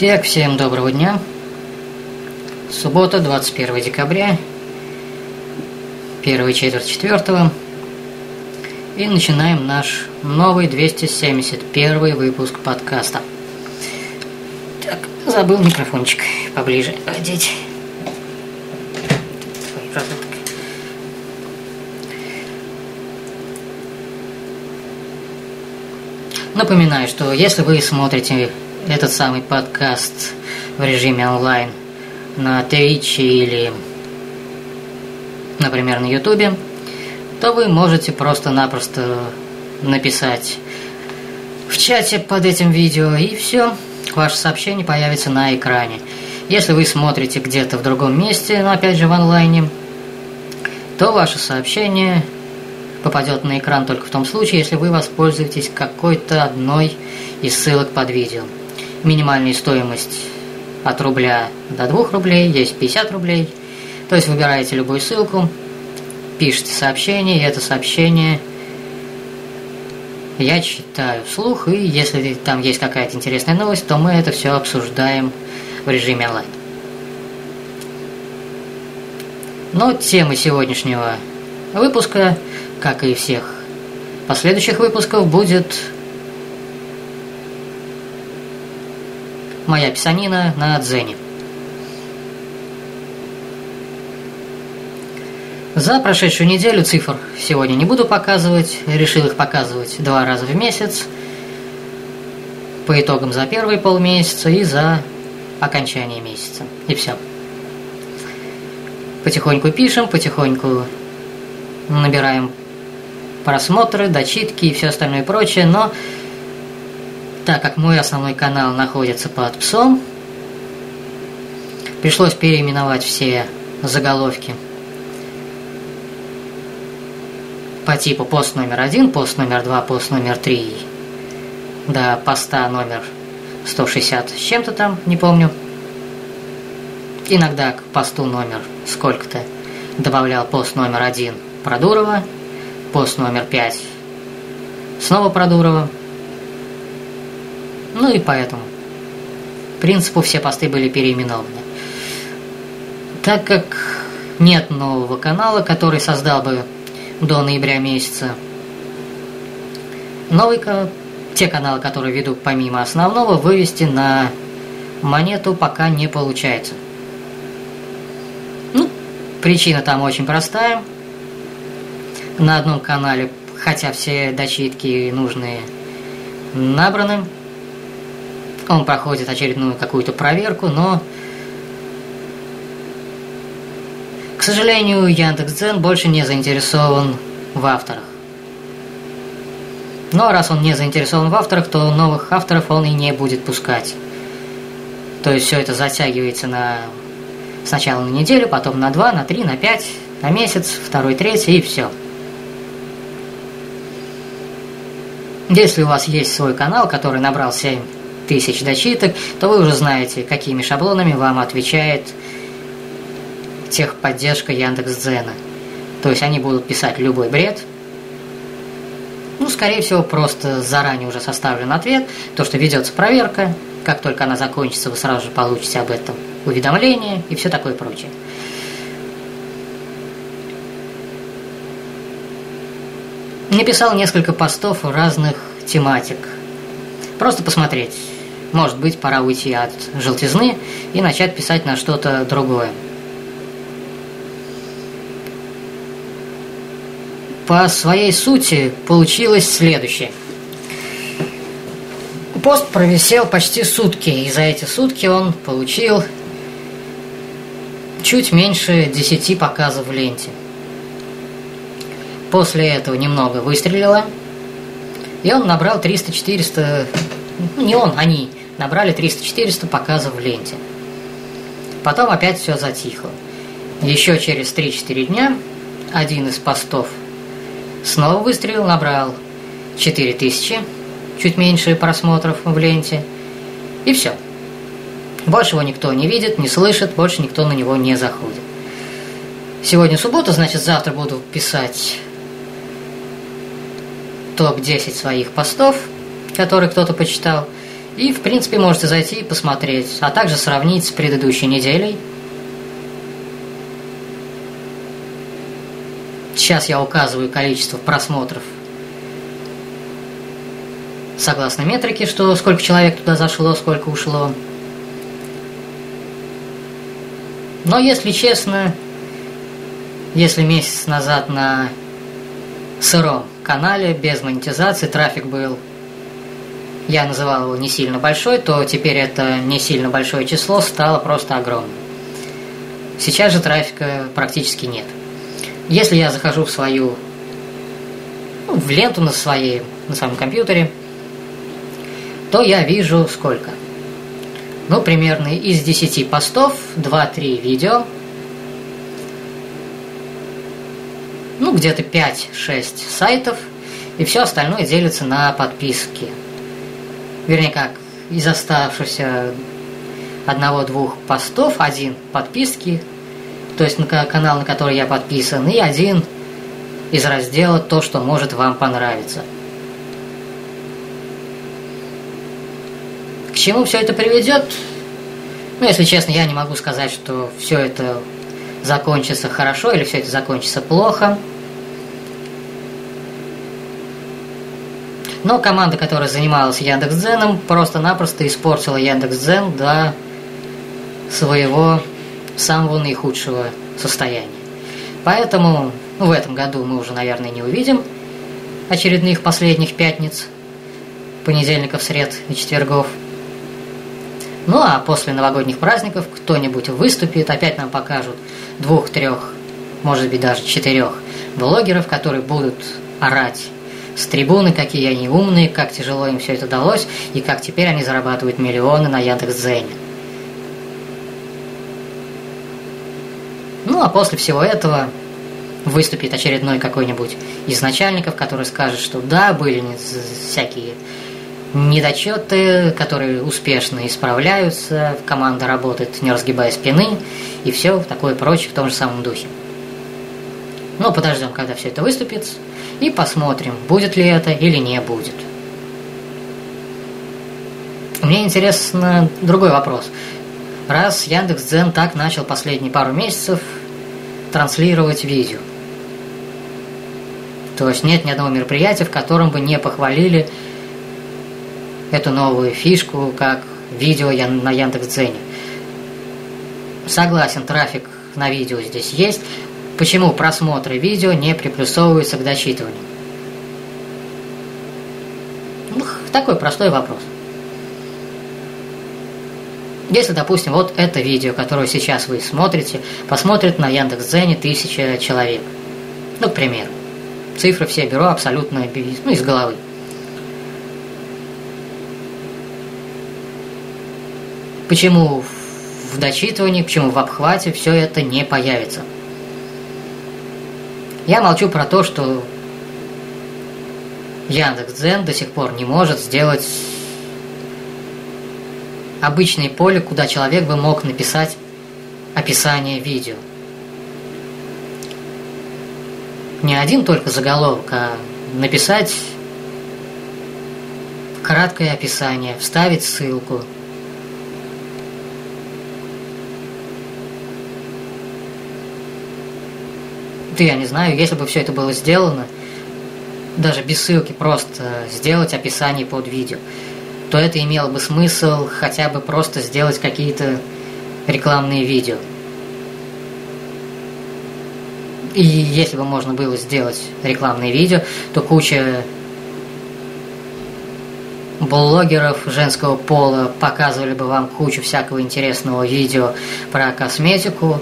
Так, всем доброго дня. Суббота, 21 декабря, первая четверть четвертого. И начинаем наш новый 271 выпуск подкаста. Так, забыл микрофончик поближе одеть. Напоминаю, что если вы смотрите этот самый подкаст в режиме онлайн на Twitch или, например, на YouTube, то вы можете просто-напросто написать в чате под этим видео, и все, ваше сообщение появится на экране. Если вы смотрите где-то в другом месте, но опять же в онлайне, то ваше сообщение попадет на экран только в том случае, если вы воспользуетесь какой-то одной из ссылок под видео. Минимальная стоимость от рубля до 2 рублей, есть 50 рублей. То есть выбираете любую ссылку, пишите сообщение, и это сообщение я читаю вслух, и если там есть какая-то интересная новость, то мы это все обсуждаем в режиме онлайн. Но тема сегодняшнего выпуска, как и всех последующих выпусков, будет моя писанина на Дзене. За прошедшую неделю цифр сегодня не буду показывать, решил их показывать два раза в месяц, по итогам за первый полмесяца и за окончание месяца. И все. Потихоньку пишем, потихоньку набираем просмотры, дочитки и все остальное прочее, но так как мой основной канал находится под псом, пришлось переименовать все заголовки по типу пост номер один, пост номер два, пост номер три, до поста номер 160 с чем-то там, не помню. Иногда к посту номер сколько-то добавлял пост номер один про Дурова, пост номер пять снова про Дурова, ну и поэтому. Принципу все посты были переименованы. Так как нет нового канала, который создал бы до ноября месяца, новый, те каналы, которые веду помимо основного, вывести на монету пока не получается. Ну, причина там очень простая. На одном канале, хотя все дочитки нужные набраны, он проходит очередную какую-то проверку, но, к сожалению, Яндекс.Дзен больше не заинтересован в авторах. Но раз он не заинтересован в авторах, то новых авторов он и не будет пускать. То есть все это затягивается на сначала на неделю, потом на два, на три, на пять, на месяц, второй, третий и все. Если у вас есть свой канал, который набрал 7 тысяч дочиток, то вы уже знаете, какими шаблонами вам отвечает техподдержка Яндекс.Дзена. То есть они будут писать любой бред. Ну, скорее всего, просто заранее уже составлен ответ, то, что ведется проверка, как только она закончится, вы сразу же получите об этом уведомление и все такое прочее. Написал несколько постов разных тематик. Просто посмотреть, может быть, пора уйти от желтизны и начать писать на что-то другое. По своей сути получилось следующее. Пост провисел почти сутки, и за эти сутки он получил чуть меньше 10 показов в ленте. После этого немного выстрелило, и он набрал 300-400, не он, они, набрали 300-400 показов в ленте. Потом опять все затихло. Еще через 3-4 дня один из постов снова выстрелил, набрал 4000, чуть меньше просмотров в ленте. И все. Больше его никто не видит, не слышит, больше никто на него не заходит. Сегодня суббота, значит, завтра буду писать топ-10 своих постов, которые кто-то почитал – И, в принципе, можете зайти и посмотреть, а также сравнить с предыдущей неделей. Сейчас я указываю количество просмотров согласно метрике, что сколько человек туда зашло, сколько ушло. Но, если честно, если месяц назад на сыром канале без монетизации трафик был, я называл его не сильно большой, то теперь это не сильно большое число стало просто огромным. Сейчас же трафика практически нет. Если я захожу в свою, ну, в ленту на, своей, на своем компьютере, то я вижу сколько? Ну, примерно из 10 постов 2-3 видео, ну, где-то 5-6 сайтов, и все остальное делится на подписки. Вернее, как, из оставшихся одного-двух постов, один подписки, то есть на канал, на который я подписан, и один из раздела «То, что может вам понравиться». К чему все это приведет? Ну, если честно, я не могу сказать, что все это закончится хорошо или все это закончится плохо. Но команда, которая занималась Яндекс.Дзеном, просто-напросто испортила Яндекс.Дзен до своего самого наихудшего состояния. Поэтому ну, в этом году мы уже, наверное, не увидим очередных последних пятниц, понедельников, сред и четвергов. Ну а после новогодних праздников кто-нибудь выступит, опять нам покажут двух-трех, может быть даже четырех блогеров, которые будут орать с трибуны, какие они умные, как тяжело им все это далось, и как теперь они зарабатывают миллионы на Яндекс.Дзене. Ну, а после всего этого выступит очередной какой-нибудь из начальников, который скажет, что да, были всякие недочеты, которые успешно исправляются, команда работает, не разгибая спины, и все такое прочее в том же самом духе. Но подождем, когда все это выступит, и посмотрим, будет ли это или не будет. Мне интересно другой вопрос. Раз Яндекс.Дзен так начал последние пару месяцев транслировать видео, то есть нет ни одного мероприятия, в котором бы не похвалили эту новую фишку, как видео на Яндекс.Дзене. Согласен, трафик на видео здесь есть, Почему просмотры видео не приплюсовываются к дочитыванию? Ну, такой простой вопрос. Если, допустим, вот это видео, которое сейчас вы смотрите, посмотрит на Яндекс.Дзене тысяча человек. Ну, к примеру. Цифры все беру абсолютно ну, из головы. Почему в дочитывании, почему в обхвате все это не появится? Я молчу про то, что Яндекс.Дзен до сих пор не может сделать обычное поле, куда человек бы мог написать описание видео. Не один только заголовок, а написать краткое описание, вставить ссылку – ты, я не знаю, если бы все это было сделано, даже без ссылки просто сделать описание под видео, то это имело бы смысл хотя бы просто сделать какие-то рекламные видео. И если бы можно было сделать рекламные видео, то куча блогеров женского пола показывали бы вам кучу всякого интересного видео про косметику,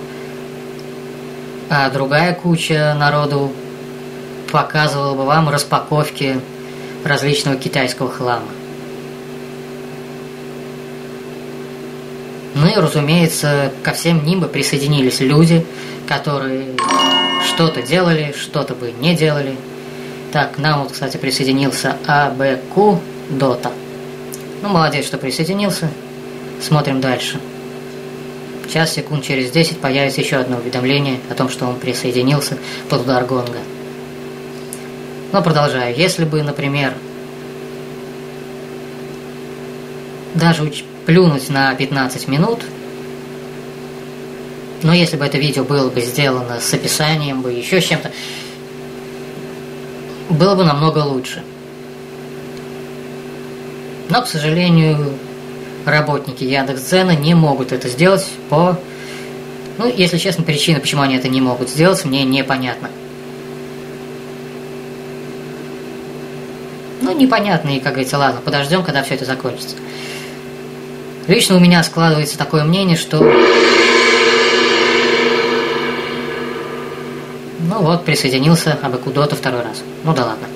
а другая куча народу показывала бы вам распаковки различного китайского хлама. Ну и, разумеется, ко всем ним бы присоединились люди, которые что-то делали, что-то бы не делали. Так, к нам вот, кстати, присоединился АБК Дота. Ну, молодец, что присоединился. Смотрим дальше. Час, секунд через 10 появится еще одно уведомление о том, что он присоединился под удар гонга. Но продолжаю. Если бы, например, даже плюнуть на 15 минут. Но если бы это видео было бы сделано с описанием, бы еще с чем-то, было бы намного лучше. Но, к сожалению, работники Яндекс.Дзена не могут это сделать по... Ну, если честно, причина, почему они это не могут сделать, мне непонятно. Ну, непонятно, и, как говорится, ладно, подождем, когда все это закончится. Лично у меня складывается такое мнение, что... Ну вот, присоединился Абакудота второй раз. Ну да ладно.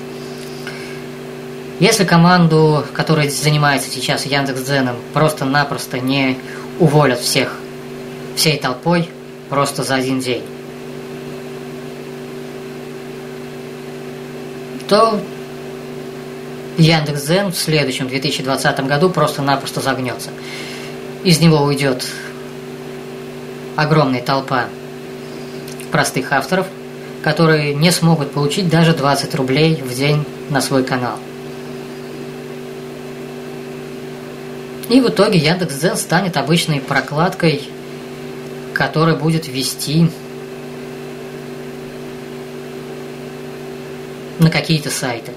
Если команду, которая занимается сейчас Яндекс.Дзеном, просто-напросто не уволят всех, всей толпой, просто за один день, то Яндекс.Дзен в следующем 2020 году просто-напросто загнется. Из него уйдет огромная толпа простых авторов, которые не смогут получить даже 20 рублей в день на свой канал. И в итоге Яндекс.Дзен станет обычной прокладкой, которая будет вести на какие-то сайты.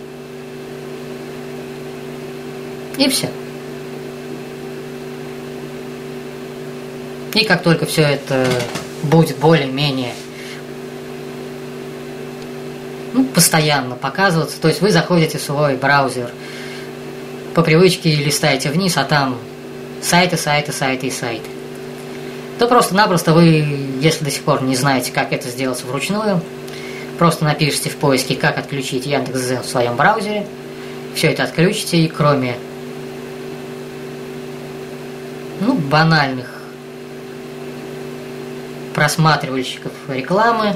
И все. И как только все это будет более-менее ну, постоянно показываться, то есть вы заходите в свой браузер – по привычке листаете вниз, а там сайты, сайты, сайты и сайты. То просто-напросто вы, если до сих пор не знаете, как это сделать вручную, просто напишите в поиске, как отключить Яндекс.Зен в своем браузере, все это отключите, и кроме ну, банальных просматривальщиков рекламы,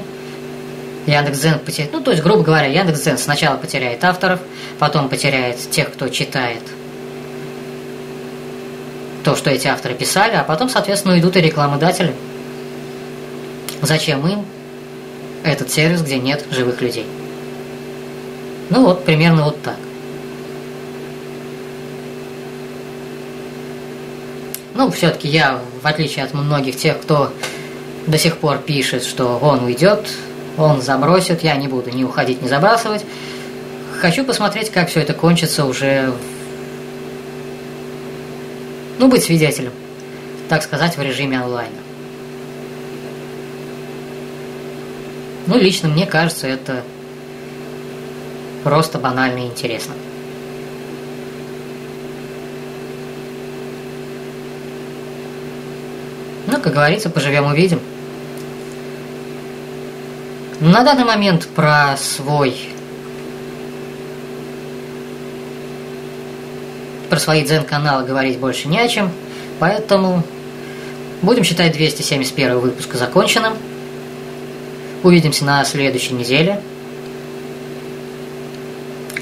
Яндекс.Дзен потеряет, ну, то есть, грубо говоря, Яндекс.Дзен сначала потеряет авторов, потом потеряет тех, кто читает то, что эти авторы писали, а потом, соответственно, уйдут и рекламодатели. Зачем им этот сервис, где нет живых людей? Ну вот, примерно вот так. Ну, все-таки я, в отличие от многих тех, кто до сих пор пишет, что он уйдет, он забросит, я не буду ни уходить, ни забрасывать. Хочу посмотреть, как все это кончится уже, ну, быть свидетелем, так сказать, в режиме онлайна. Ну, лично мне кажется, это просто банально интересно. Ну, как говорится, поживем увидим. На данный момент про свой про свои дзен-каналы говорить больше не о чем, поэтому будем считать 271 выпуск законченным. Увидимся на следующей неделе.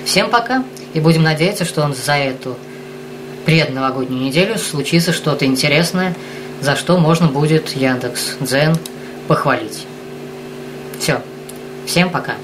Всем пока, и будем надеяться, что он за эту предновогоднюю неделю случится что-то интересное, за что можно будет Яндекс Дзен похвалить. Все. Всем пока.